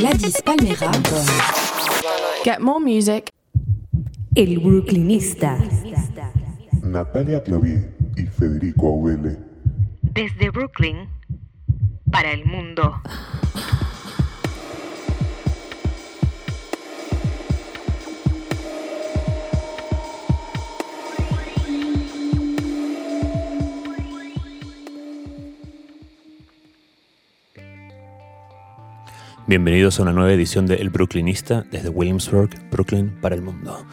Gladys Palmera. Get more music. El Brooklynista. Natalia Clavé y Federico Aubele. Desde Brooklyn para el mundo. Bienvenidos a una nueva edición de El Brooklynista desde Williamsburg, Brooklyn para el mundo.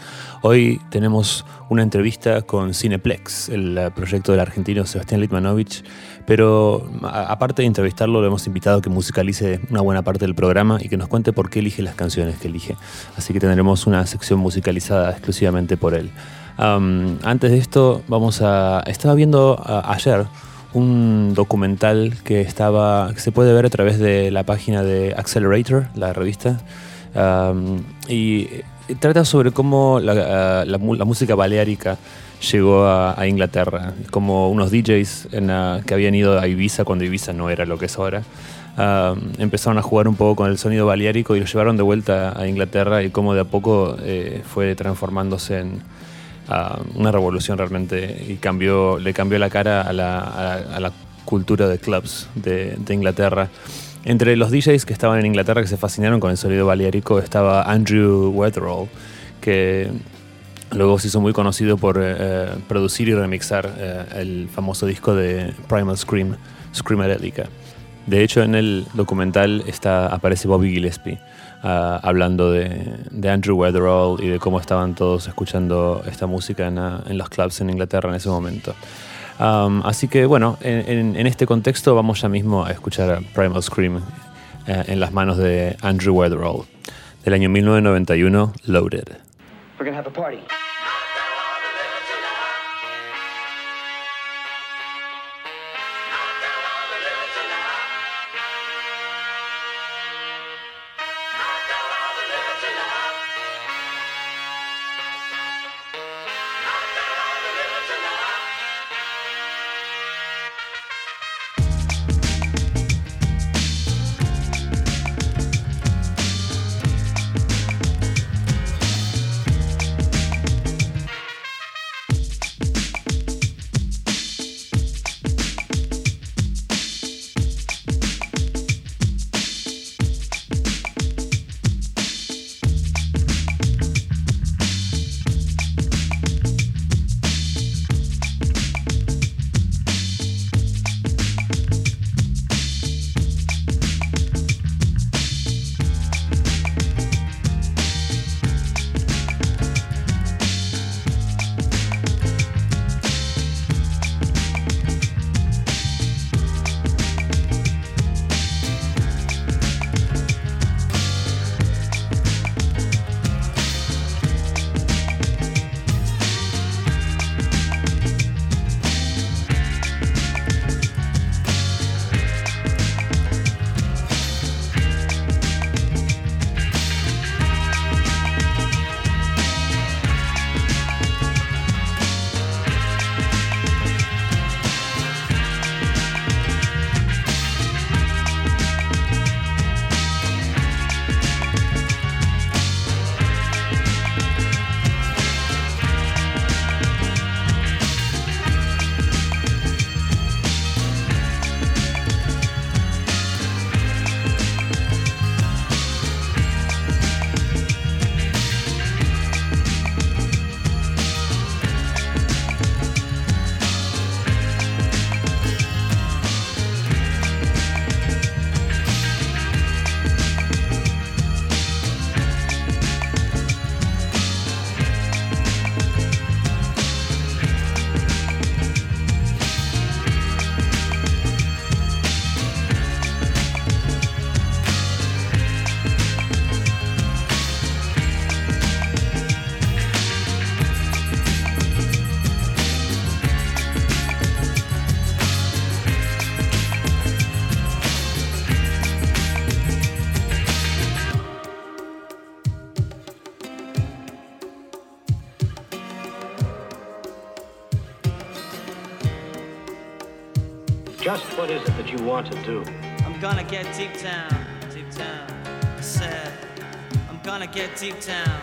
Hoy tenemos una entrevista con Cineplex, el eh, proyecto del argentino Sebastián Litmanovich, pero aparte de entrevistarlo, lo hemos invitado a que musicalice una buena parte del programa y que nos cuente por qué elige las canciones que elige. Así que tendremos una sección musicalizada exclusivamente por él. antes de esto, vamos a. Estaba viendo ayer un documental que estaba que se puede ver a través de la página de Accelerator, la revista, y trata sobre cómo la, música baleárica llegó a, Inglaterra, como unos DJs que habían ido a Ibiza cuando Ibiza no era lo que es ahora. empezaron a jugar un poco con el sonido baleárico y lo llevaron de vuelta a Inglaterra y cómo de a poco eh, fue transformándose en, una revolución realmente y cambió, le cambió la cara a la, cultura de clubs de, Inglaterra. Entre los DJs que estaban en Inglaterra que se fascinaron con el sonido balearico estaba Andrew Weatherall, que luego se hizo muy conocido por eh, producir y remixar eh, el famoso disco de Primal Scream, Screamadelica. De hecho, en el documental está, aparece Bobby Gillespie. Ah, hablando de, Andrew Weatherall y de cómo estaban todos escuchando esta música en, ah, los clubs en Inglaterra en ese momento. así que bueno, en, este contexto vamos ya mismo a escuchar Primal Scream eh, en las manos de Andrew Weatherall del año 1991, Loaded. Just what is it that get deep down, deep down. I said, I'm gonna get deep down.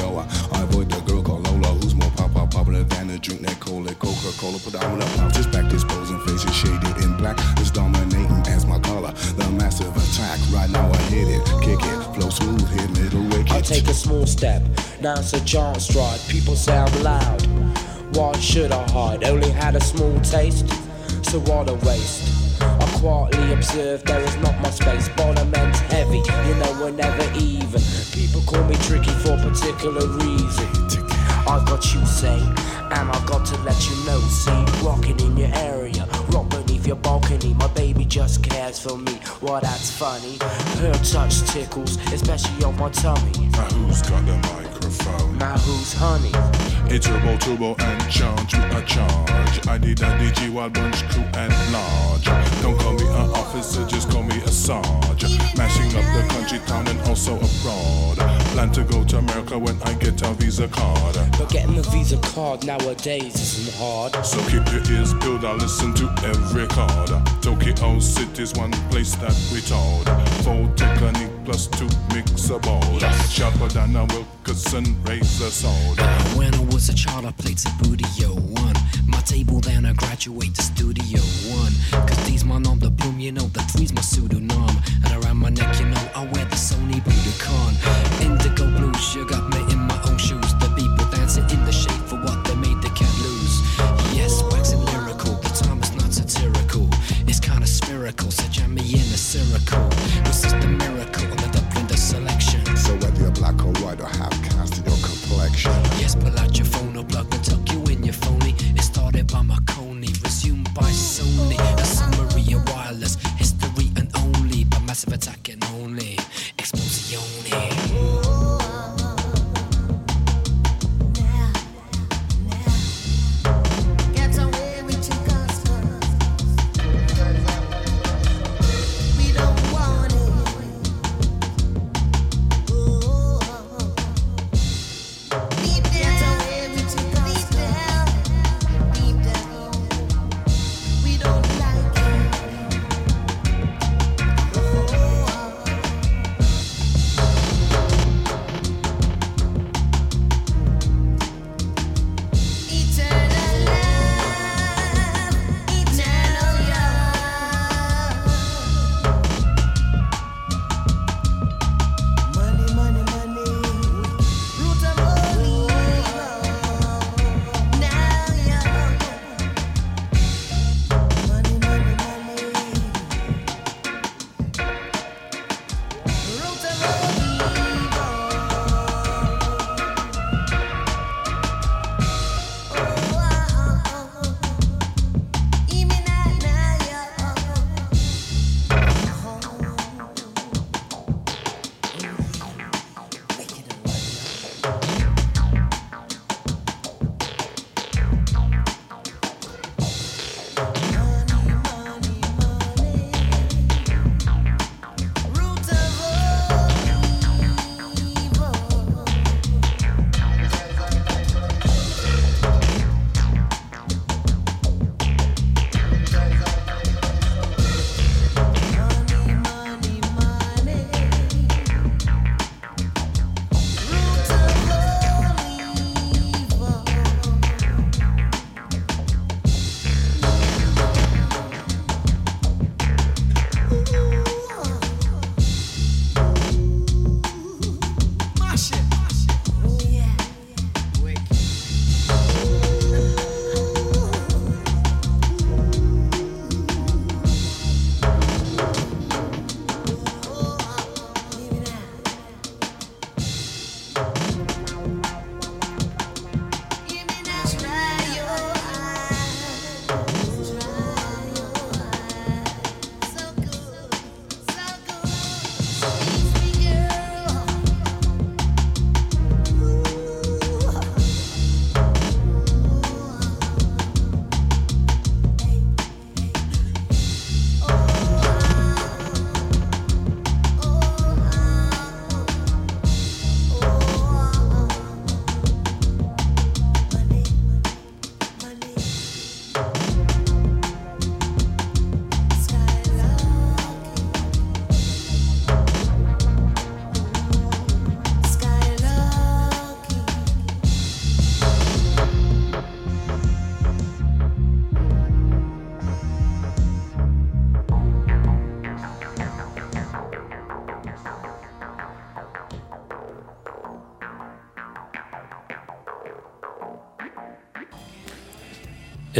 When I avoid the girl called Lola, who's more pop pop popular than a drink that cola, Coca Cola. Put down with mouth, just back disposing faces shaded in black. Is dominating as my color. The massive attack, right now I hit it, kick it, flow smooth, hit middle wicket. I take a small step, now it's a giant stride. People say I'm loud. Why should I hide? Only had a small taste, so what a waste. Quietly observe there is not much space. Bottom end's heavy, you know we're never even. People call me tricky for a particular reason. I've got you say, and I've got to let you know. See, rocking in your area, rock beneath your balcony. My baby just cares for me. Well, that's funny. Her touch tickles, especially on my tummy. Now who's got the microphone? Now who's honey? It's turbo, turbo, and charge with a charge. I did a DG while bunch crew and large. Don't call me an officer, just call me a sarge. Mashing up the country, town, and also abroad. Plan to go to America when I get a visa card. But getting a Visa card nowadays isn't hard. So keep your ears peeled, I listen to every card. Tokyo City's one place that we told. Full technique plus two mix a board. Sharper than a Wilkerson razor sword. When I was a child, I played Studio One. My table, then I graduate to Studio One. Cause these my nom the plume, you know, the three's my pseudonym. And around my neck, you know, I wear the Sony Budokan. Indigo blue sugar, me in my own shoes. The people dancing in the shade kinda so jam me in a circle. This is the miracle that up in the selection. So whether you're black or white or half caste in your complexion. Yes, pull out your phone or plug and tuck you in your phony. It started by Marconi,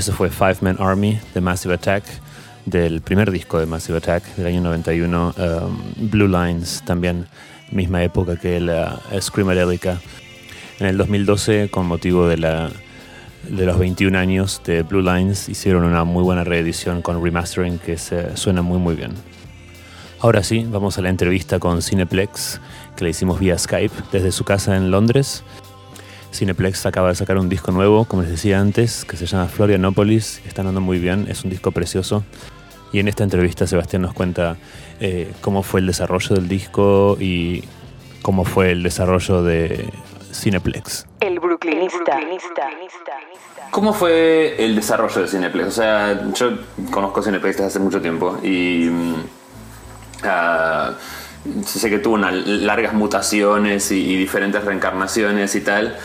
Eso fue Five Man Army de Massive Attack, del primer disco de Massive Attack del año 91. Um, Blue Lines también, misma época que la Screamadelica. En el 2012, con motivo de, la, de los 21 años de Blue Lines, hicieron una muy buena reedición con remastering que se, suena muy muy bien. Ahora sí, vamos a la entrevista con Cineplex, que le hicimos vía Skype desde su casa en Londres. Cineplex acaba de sacar un disco nuevo, como les decía antes, que se llama Florianopolis. Está andando muy bien, es un disco precioso. Y en esta entrevista Sebastián nos cuenta eh, cómo fue el desarrollo del disco y cómo fue el desarrollo de Cineplex. El Brooklynista. ¿Cómo fue el desarrollo de Cineplex? O sea, yo conozco Cineplex desde hace mucho tiempo y mm, ah, sé que tuvo unas largas mutaciones y, y diferentes reencarnaciones y tal.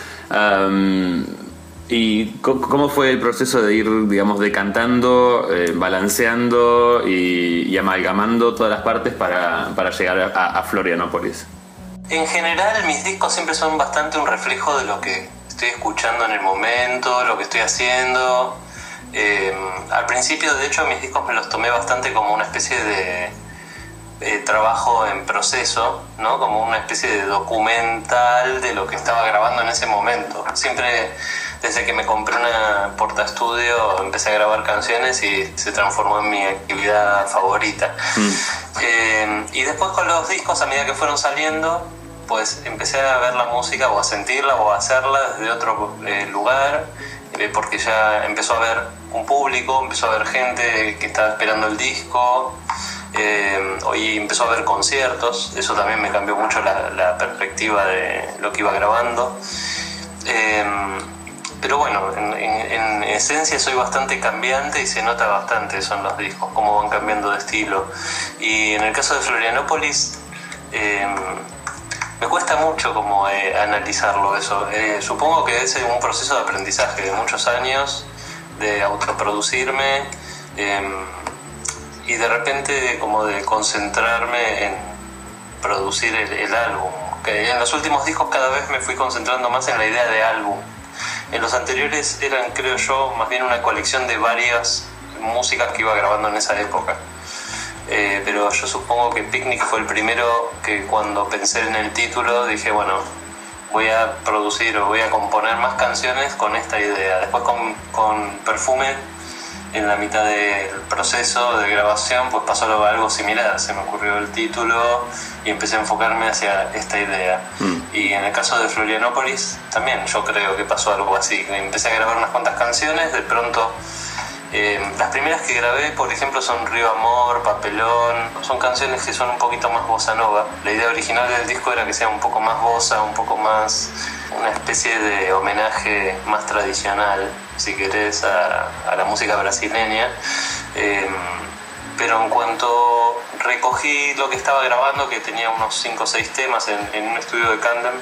¿Y cómo fue el proceso de ir, digamos, decantando, eh, balanceando y, amalgamando todas las partes para, para llegar a, Florianópolis? En general, mis discos siempre son bastante un reflejo de lo que estoy escuchando en el momento, lo que estoy haciendo. Eh, al principio, de hecho, mis discos me los tomé bastante como una especie de eh, trabajo en proceso, ¿no? Como una especie de documental de lo que estaba grabando en ese momento. Siempre, desde que me compré una porta estudio, empecé a grabar canciones y se transformó en mi actividad favorita. Eh, y después con los discos, a medida que fueron saliendo, pues empecé a ver la música o a sentirla o a hacerla desde otro eh, lugar, eh, porque ya empezó a haber un público, empezó a haber gente que estaba esperando el disco, eh, hoy empezó a haber conciertos, eso también me cambió mucho la, perspectiva de lo que iba grabando. Eh, pero bueno, en, en- en esencia soy bastante cambiante y se nota bastante eso en los discos, cómo van cambiando de estilo. Y en el caso de Florianópolis, eh, me cuesta mucho como eh, analizarlo eso. Supongo que es un proceso de aprendizaje de muchos años, de autoproducirme y de repente como de concentrarme en producir el, el álbum. Que en los últimos discos cada vez me fui concentrando más en la idea de álbum. En los anteriores eran, creo yo, más bien una colección de varias músicas que iba grabando en esa época. Eh, pero yo supongo que Picnic fue el primero que cuando pensé en el título dije, bueno, voy a producir o voy a componer más canciones con esta idea. Después con, con Perfume, en la mitad del proceso de grabación, pues pasó algo- similar. Se me ocurrió el título y empecé a enfocarme hacia esta idea. Y en el caso de Florianópolis, también yo creo que pasó algo así. Empecé a grabar unas cuantas canciones, de pronto eh, las primeras que grabé, por ejemplo, son Río Amor, Papelón. Son canciones que son un poquito más bossa nova. La idea original del disco era que sea un poco más bossa, un poco más una especie de homenaje más tradicional, si querés, a, la música brasileña. Eh, pero en cuanto recogí lo que estaba grabando, que tenía unos 5 o 6 temas en, en un estudio de Camden,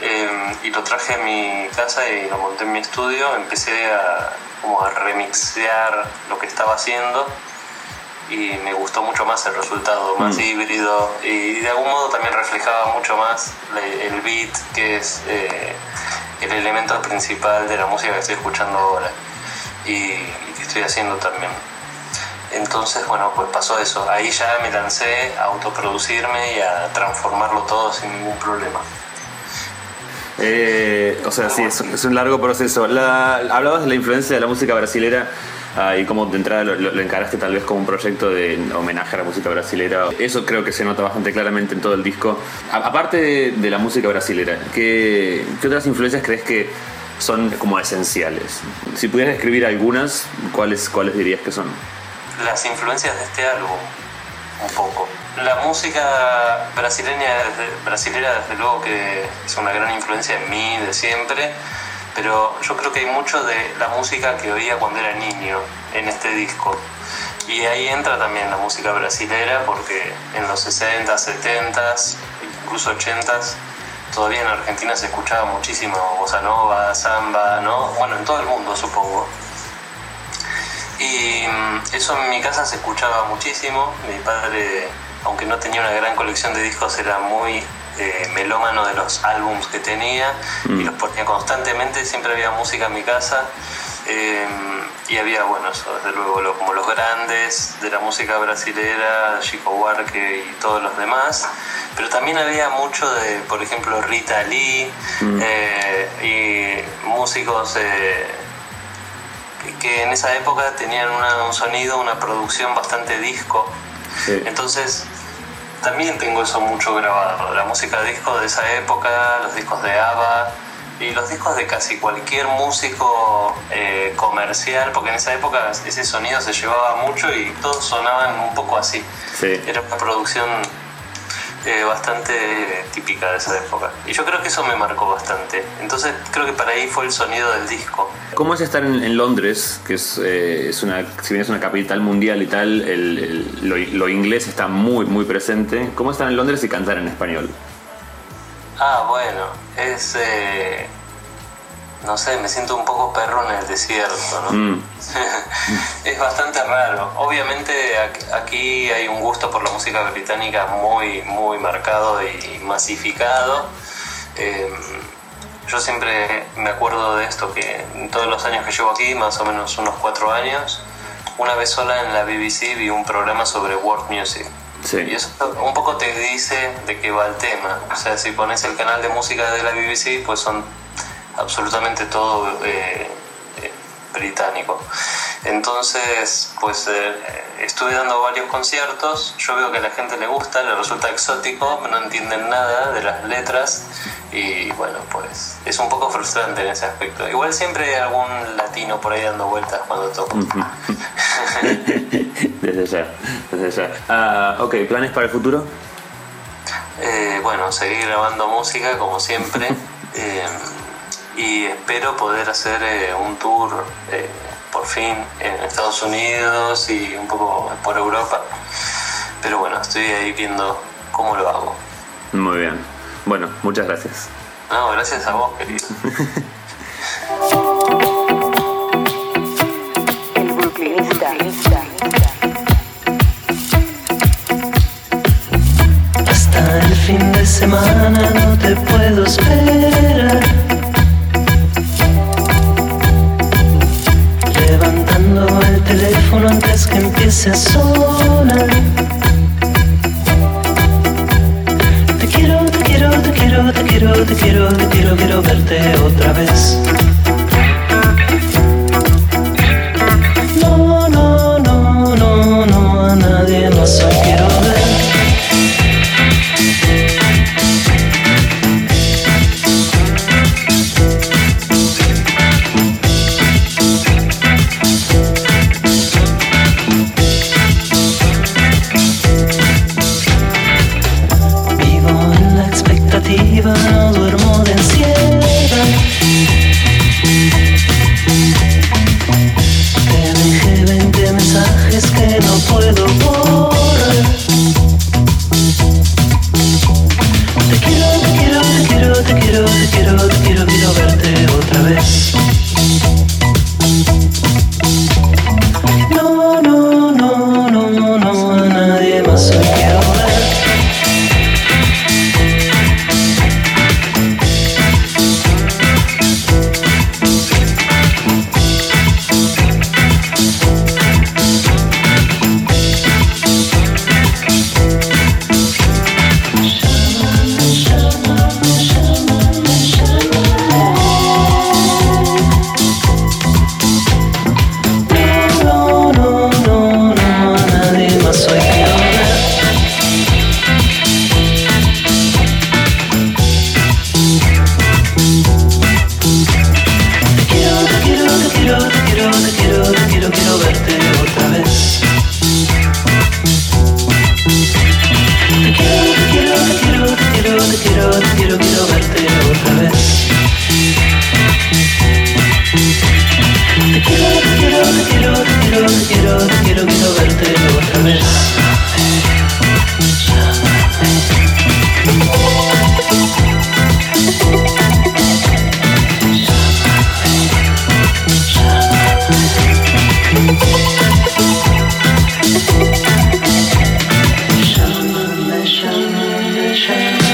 eh, y lo traje a mi casa y lo monté en mi estudio, empecé a, como a remixear lo que estaba haciendo y me gustó mucho más el resultado, más híbrido y de algún modo también reflejaba mucho más el beat, que es eh, el elemento principal de la música que estoy escuchando ahora y, y que estoy haciendo también. Entonces, bueno, pues pasó eso. Ahí ya me lancé a autoproducirme y a transformarlo todo sin ningún problema. Eh, o sea, sí, es, es un largo proceso. La- hablabas de la influencia de la música brasilera ah, y cómo de entrada lo, lo- encaraste tal vez como un proyecto de homenaje a la música brasilera. Eso creo que se nota bastante claramente en todo el disco. A- aparte de, de la música brasilera, ¿qué, qué otras influencias crees que son como esenciales? Si pudieras escribir algunas, ¿cuáles, ¿cuáles dirías que son? las influencias de este álbum, un poco. La música brasileña, desde, brasilera desde luego que es una gran influencia en mí de siempre, pero yo creo que hay mucho de la música que oía cuando era niño en este disco. Y ahí entra también la música brasilera porque en los 60, 70, incluso 80 todavía en Argentina se escuchaba muchísimo bossa nova, samba, ¿no? Bueno, en todo el mundo supongo. Y mm, eso en mi casa se escuchaba muchísimo. Mi padre, aunque no tenía una gran colección de discos, era muy eh, melómano de los álbums que tenía y los ponía constantemente. Siempre había música en mi casa. Eh, y había, bueno, eso, desde luego, lo- como los grandes de la música brasilera, Chico Buarque y todos los demás. Pero también había mucho de, por ejemplo, Rita Lee eh, y músicos eh, que- que en esa época tenían una- un sonido, una producción bastante disco. Entonces, también tengo eso mucho grabado. La música disco de esa época, los discos de ABBA y los discos de casi cualquier músico eh, comercial, porque en esa época ese sonido se llevaba mucho y todos sonaban un poco así. Sí. Era una producción eh, bastante típica de esa época. Y yo creo que eso me marcó bastante. Entonces creo que para ahí fue el sonido del disco. ¿Cómo es estar en, en Londres, que es, eh, es una, si bien es una capital mundial y tal, el- el- lo, lo inglés está muy, muy presente? ¿Cómo estar en Londres y cantar en español? Ah, bueno, es... eh, no sé, me siento un poco perro en el desierto, ¿no? Mm. es bastante raro. Obviamente aquí hay un gusto por la música británica muy, muy marcado y masificado. Eh, yo siempre me acuerdo de esto, que en todos los años que llevo aquí, más o menos unos cuatro años, una vez sola en la BBC vi un programa sobre world music. Y eso un poco te dice de qué va el tema. O sea, si pones el canal de música de la BBC, pues son absolutamente todo eh, eh, británico. Entonces, pues eh, estuve dando varios conciertos, yo veo que a la gente le gusta, le resulta exótico, no entienden nada de las letras y bueno, pues es un poco frustrante en ese aspecto. Igual siempre hay algún latino por ahí dando vueltas cuando toco. desde ya, desde ya. Ah, ok, ¿planes para el futuro? Eh, bueno, seguir grabando música como siempre y espero poder hacer eh, un tour eh, por fin en Estados Unidos y un poco por Europa. Pero bueno, estoy ahí viendo cómo lo hago. Muy bien. Bueno, muchas gracias. No, gracias a vos, querido. El. Hasta el fin de semana no te puedo esperar. El teléfono antes que empiece a sonar. Te quiero, te quiero, te quiero, te quiero, te quiero, te quiero, quiero verte otra vez. No, no, no, no, no, a nadie más quiero change.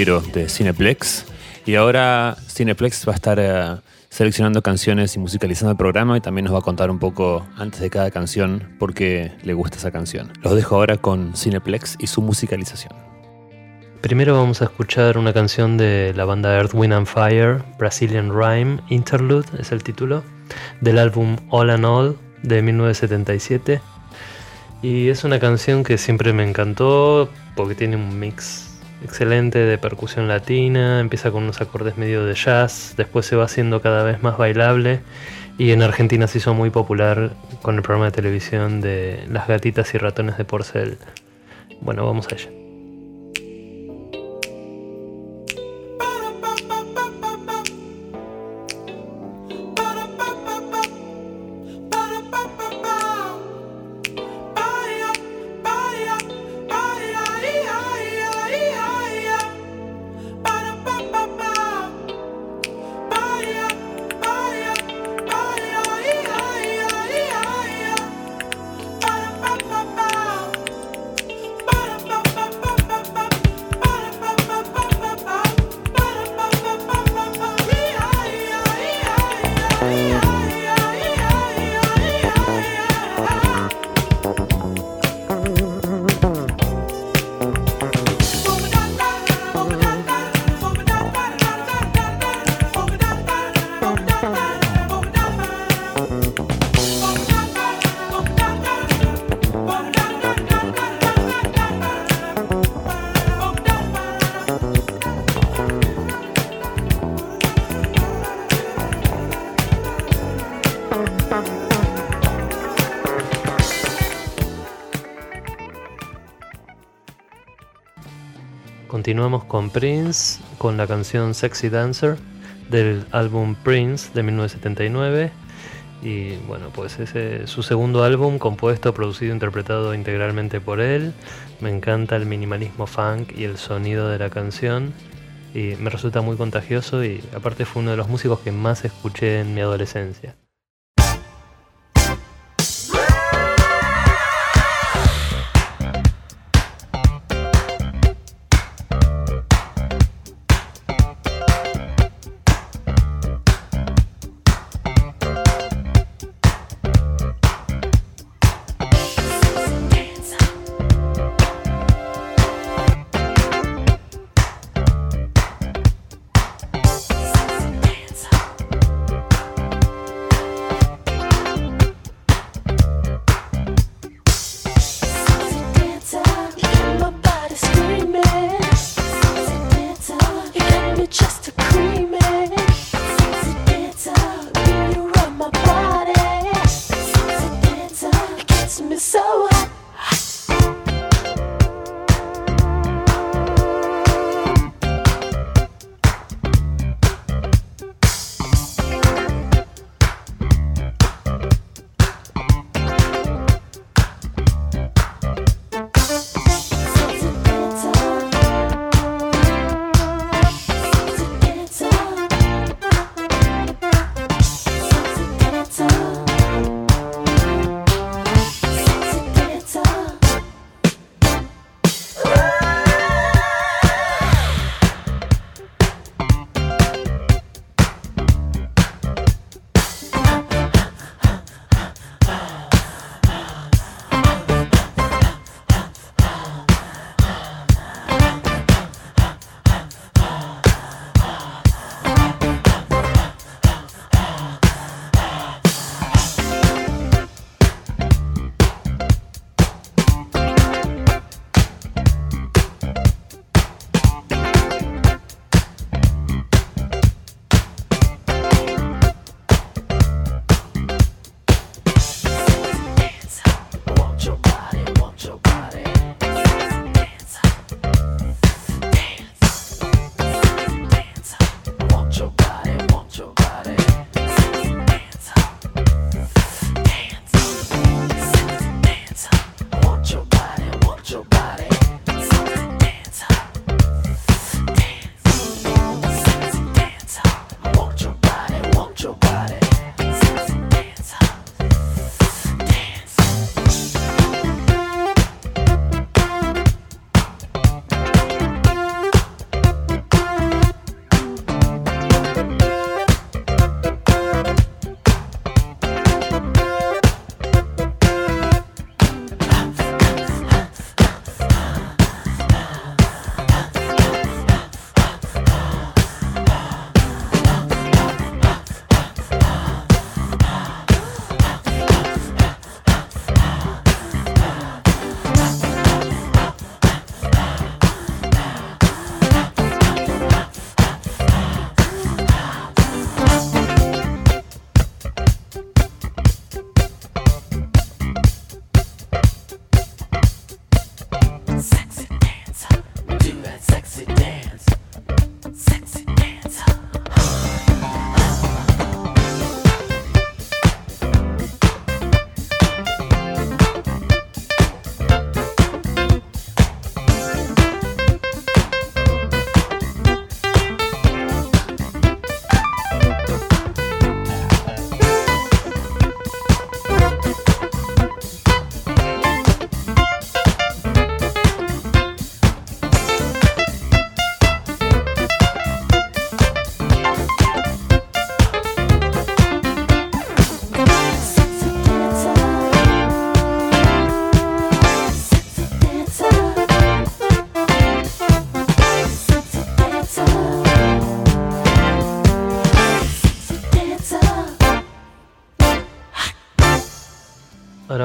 De Cineplex. Y ahora Cineplex va a estar eh, seleccionando canciones y musicalizando el programa y también nos va a contar un poco antes de cada canción por qué le gusta esa canción. Los dejo ahora con Cineplex y su musicalización. Primero vamos a escuchar una canción de la banda Earth, Wind and Fire, Brazilian Rhyme Interlude es el título, del álbum All and All de 1977. Y es una canción que siempre me encantó porque tiene un mix excelente de percusión latina, empieza con unos acordes medio de jazz, después se va haciendo cada vez más bailable y en Argentina se hizo muy popular con el programa de televisión de Las gatitas y ratones de porcel. Bueno, vamos a ella. Continuamos con Prince, con la canción Sexy Dancer del álbum Prince de 1979. Y bueno, pues ese es su segundo álbum, compuesto, producido, interpretado integralmente por él. Me encanta el minimalismo funk y el sonido de la canción. Y me resulta muy contagioso y aparte fue uno de los músicos que más escuché en mi adolescencia.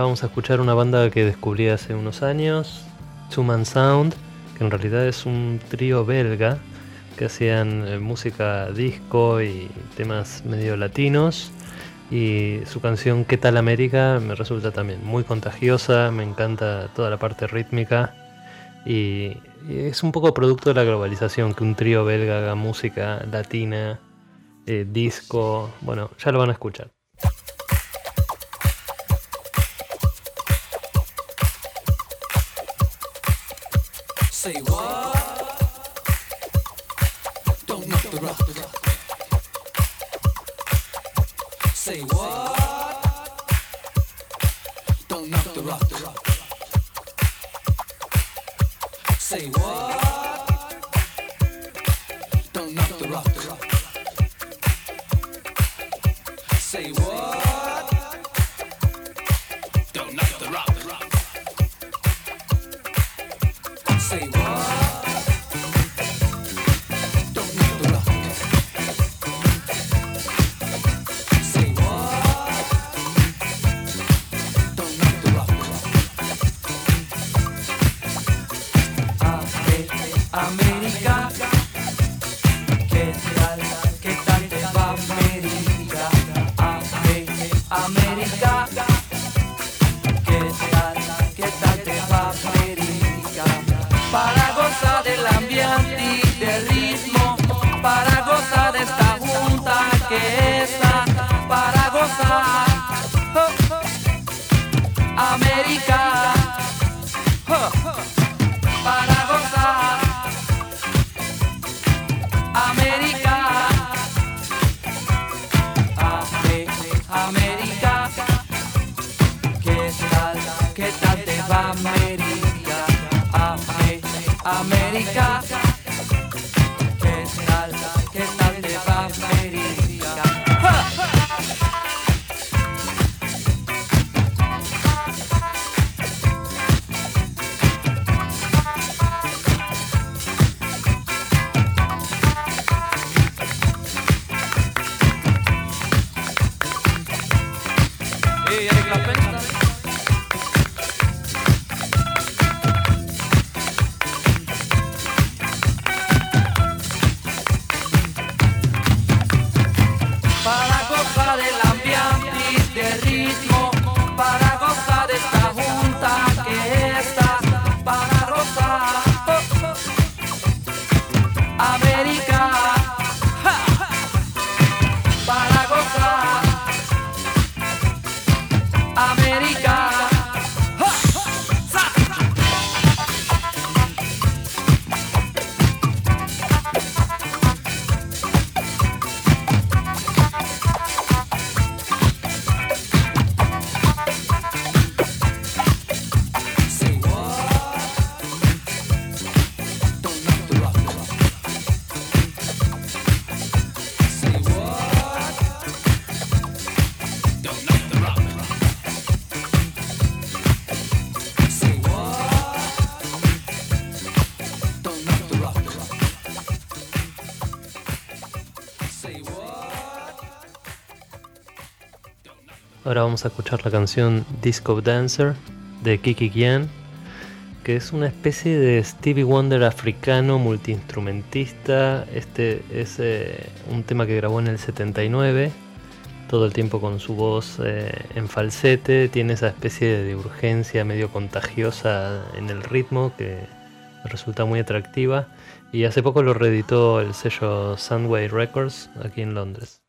Vamos a escuchar una banda que descubrí hace unos años, Two Sound, que en realidad es un trío belga que hacían eh, música disco y temas medio latinos. Y su canción ¿Qué tal América? me resulta también muy contagiosa, me encanta toda la parte rítmica y, y es un poco producto de la globalización que un trío belga haga música latina, eh, disco, bueno, ya lo van a escuchar. Say what? Don't knock the rock. Say what? Ahora vamos a escuchar la canción Disco Dancer de Kiki Kian, que es una especie de Stevie Wonder africano multiinstrumentista. Este es eh, un tema que grabó en el 79, todo el tiempo con su voz eh, en falsete. Tiene esa especie de urgencia medio contagiosa en el ritmo que resulta muy atractiva. Y hace poco lo reeditó el sello Soundway Records aquí en Londres.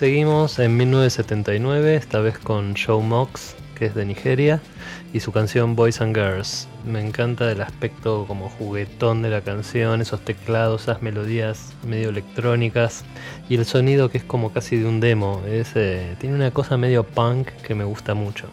Seguimos en 1979, esta vez con Joe Mox, que es de Nigeria, y su canción Boys and Girls. Me encanta el aspecto como juguetón de la canción, esos teclados, esas melodías medio electrónicas y el sonido que es como casi de un demo. Es, eh, tiene una cosa medio punk que me gusta mucho.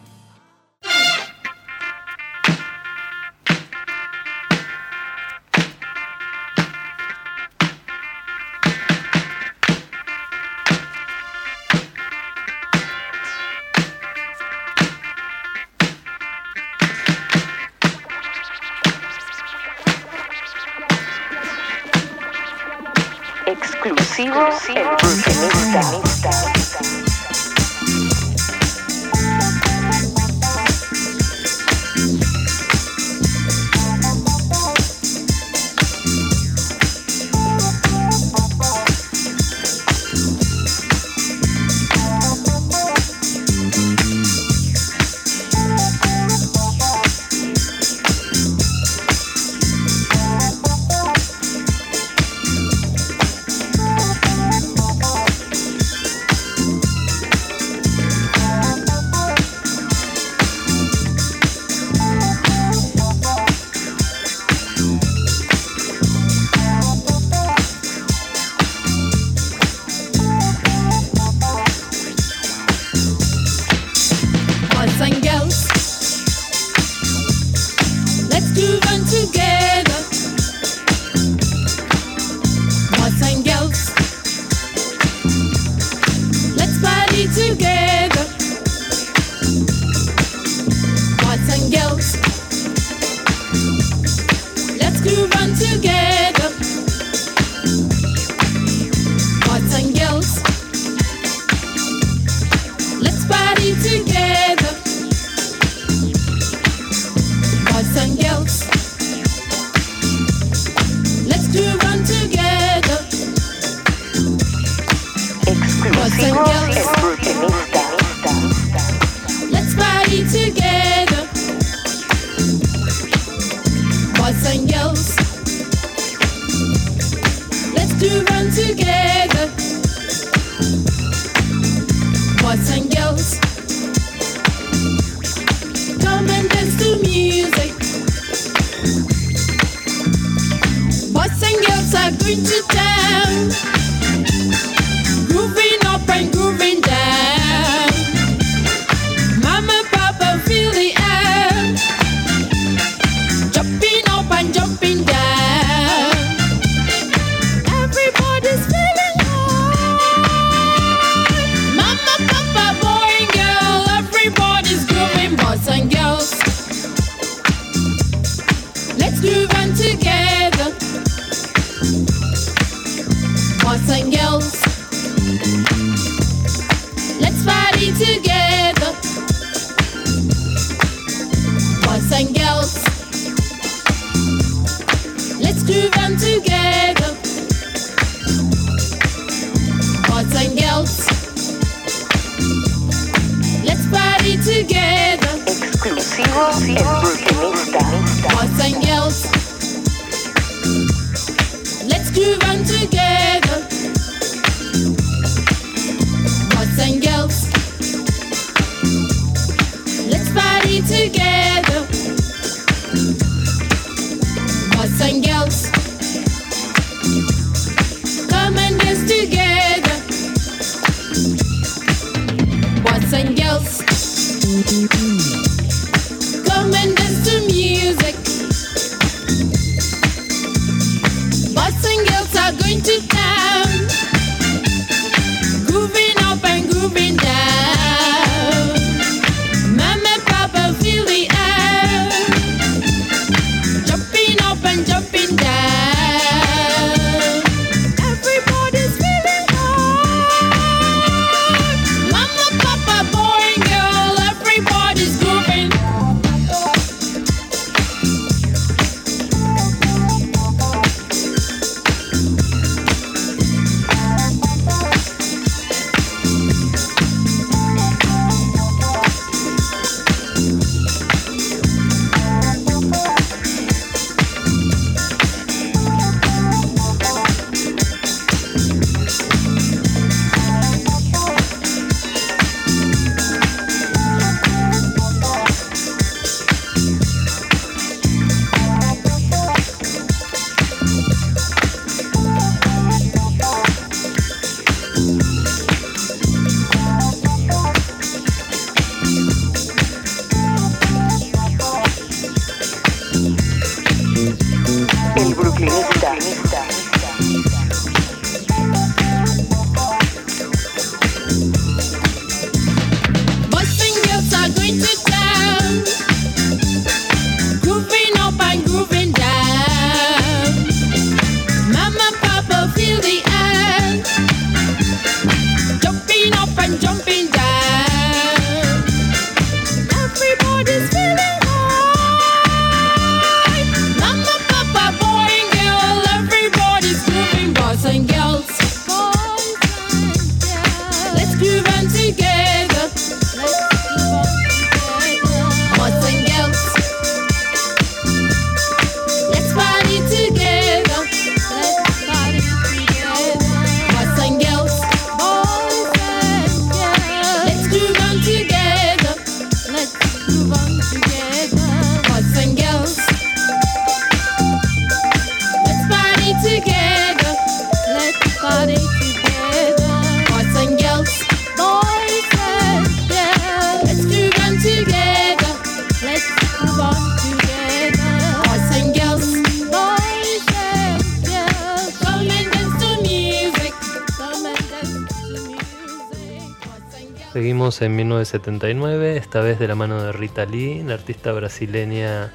Seguimos en 1979, esta vez de la mano de Rita Lee, la artista brasileña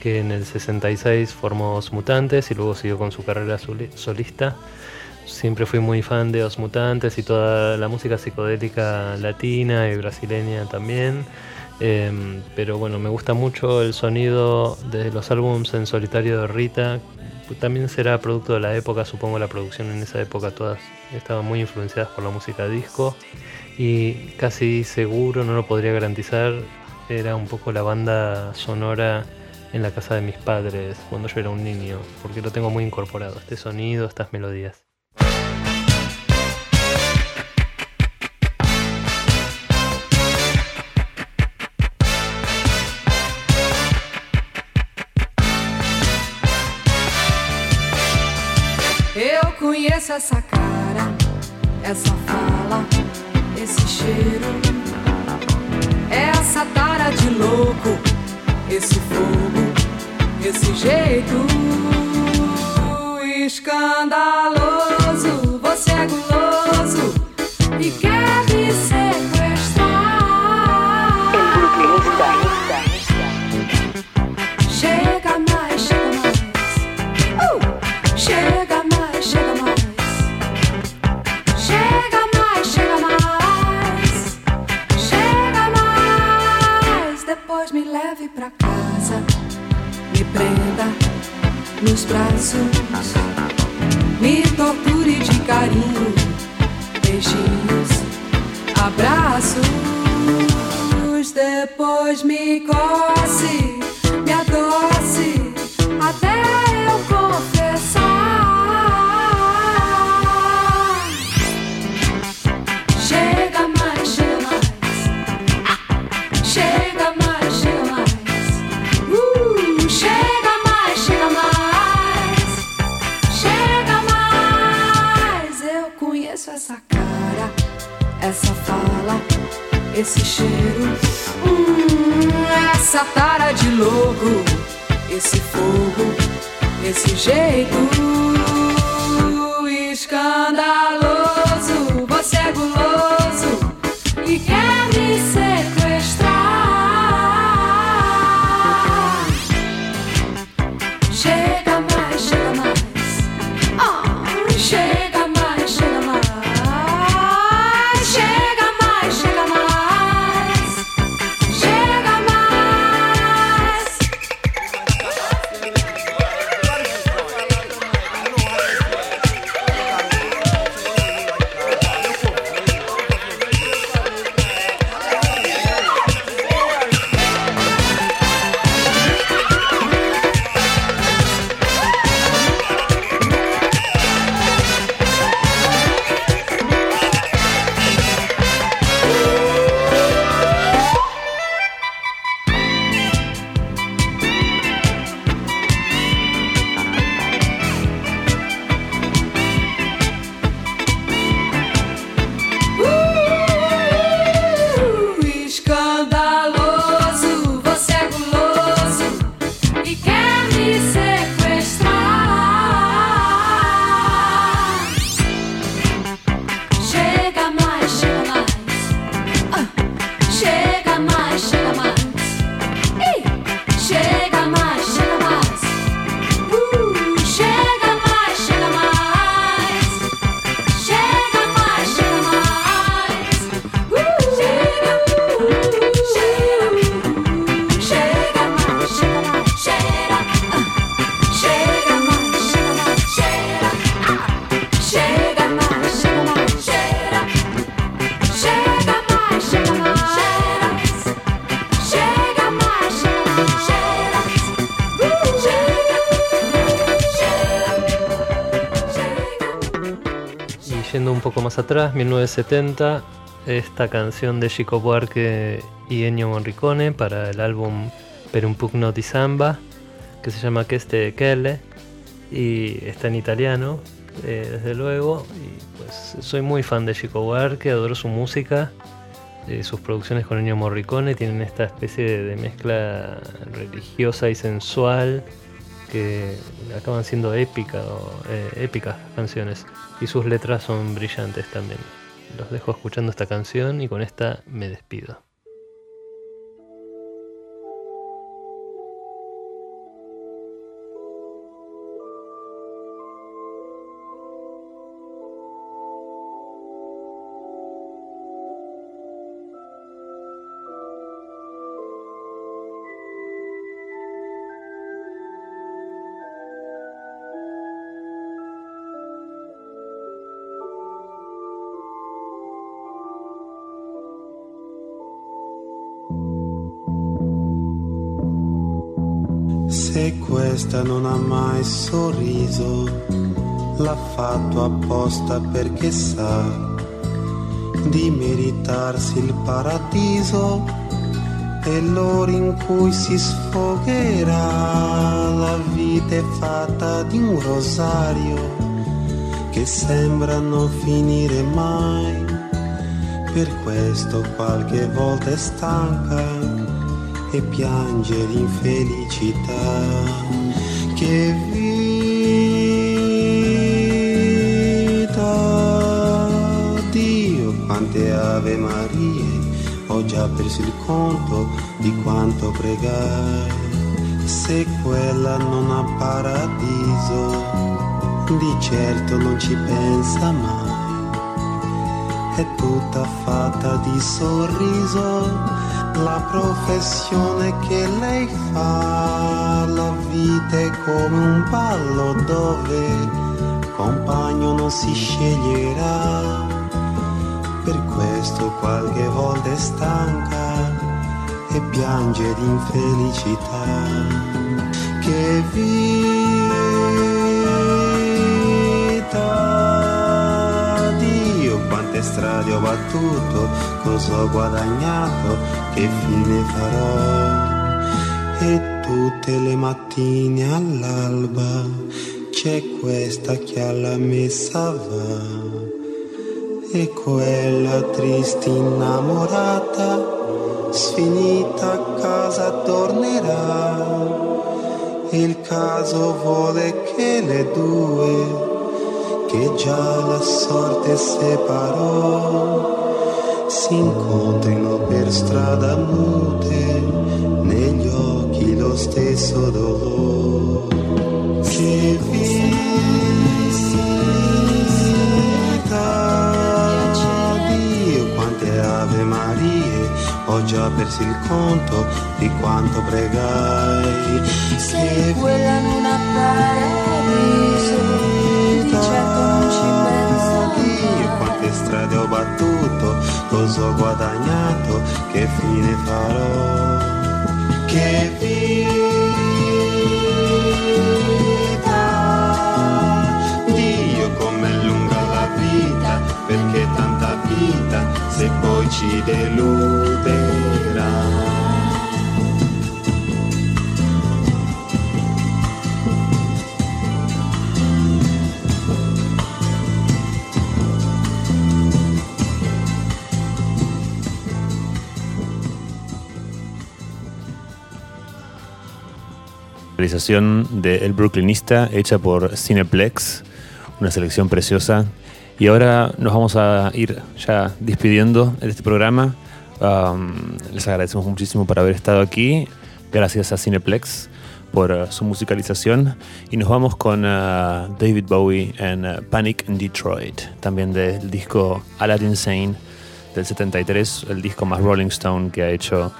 que en el 66 formó Os Mutantes y luego siguió con su carrera soli- solista. Siempre fui muy fan de Os Mutantes y toda la música psicodélica latina y brasileña también. Em, pero bueno, me gusta mucho el sonido de los álbums en solitario de Rita. También será producto de la época, supongo la producción en esa época todas estaban muy influenciadas por la música disco y casi seguro, no lo podría garantizar, era un poco la banda sonora en la casa de mis padres cuando yo era un niño, porque lo tengo muy incorporado, este sonido, estas melodías. Cara, fala, esse cheiro, essa tara de louco, esse fogo, esse jeito escandaloso. Você é guloso e quer leve pra casa. Me prenda nos braços. Me torture de carinho. Beijinhos, abraços. Depois me coce, esse cheiro. Hum, essa tara de louco, esse fogo, esse jeito escandaloso. Você é guloso 70 esta canción de Chico Buarque y Ennio Morricone para el álbum Per un pugno di samba que se llama Queste Kelle y está en italiano eh, desde luego y pues soy muy fan de Chico Buarque, adoro su música eh, sus producciones con Ennio Morricone tienen esta especie de, mezcla religiosa y sensual que acaban siendo épica o, eh, épicas canciones y sus letras son brillantes también. Los dejo escuchando esta canción y con esta me despido. Se questa non ha mai sorriso, l'ha fatto apposta perché sa di meritarsi il paradiso e l'ora in cui si sfogherà. La vita è fatta di un rosario che sembra non finire mai. Per questo qualche volta è stanca e piange l'infelicità che vita. Dio quante ave marie ho già perso il conto di quanto pregai se quella non ha paradiso di certo non ci pensa mai. È tutta fatta di sorriso la professione che lei fa, la vita è come un ballo dove compagno non si sceglierà. Per questo qualche volta è stanca e piange d'infelicità. Che vita, strade ho battuto, cosa ho guadagnato, che fine farò. E tutte le mattine all'alba c'è questa che alla messa va. E quella triste innamorata, sfinita a casa tornerà. Il caso vuole che le due, che già la sorte separò, si incontrino per strada mute, negli occhi lo stesso dolore. Che vita, Dio quante ave Marie, ho già perso il conto di quanto pregai. Se quella non ha Quante strade ho battuto, cosa ho guadagnato, che fine farò. Che vita, Dio com'è lunga la vita, perché tanta vita se poi ci deluderà. Realización de El Brooklynista hecha por Cineplex, una selección preciosa. Y ahora nos vamos a ir ya despidiendo de este programa. Um, les agradecemos muchísimo por haber estado aquí. Gracias a Cineplex por uh, su musicalización. Y nos vamos con uh, David Bowie en uh, Panic in Detroit, también del disco Aladdin Sane del 73, el disco más Rolling Stone que ha hecho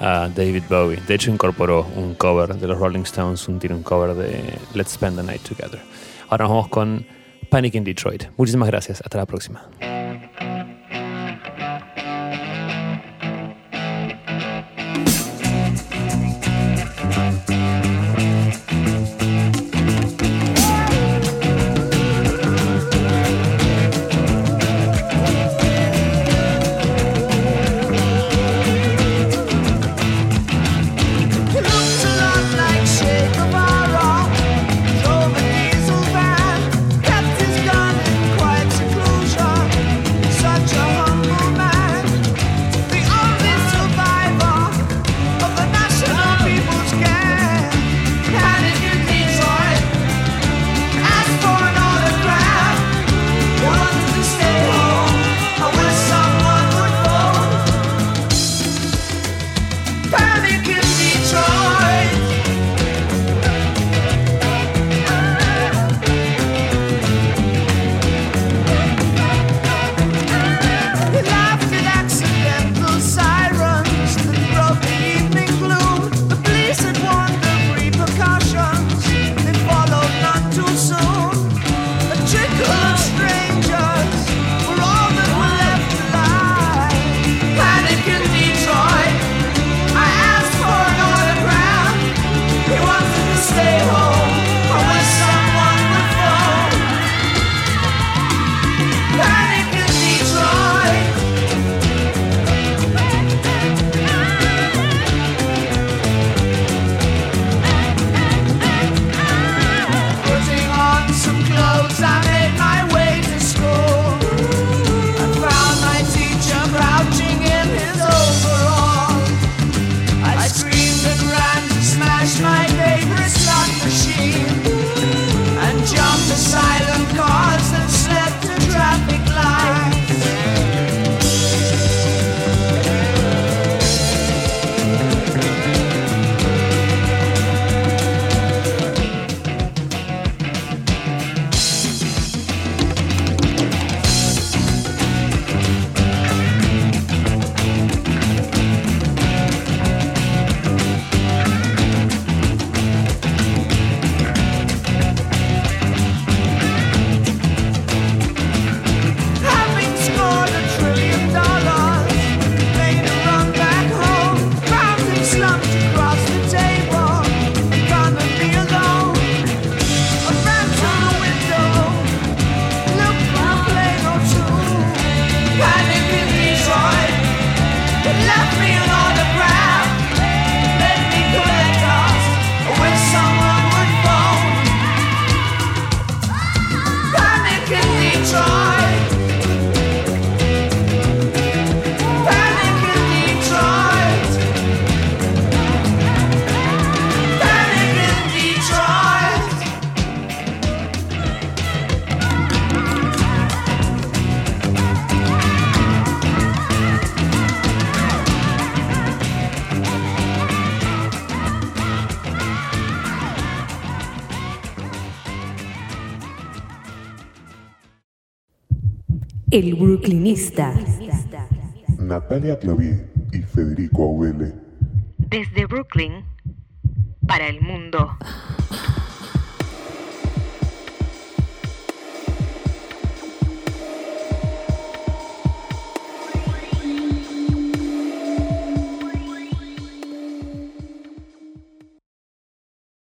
a David Bowie. De hecho, incorporó un cover de los Rolling Stones, un, tiene cover de Let's Spend the Night Together. Ahora vamos con Panic in Detroit. Muchísimas gracias. Hasta la próxima. Natalia Clavier y Federico Auvele.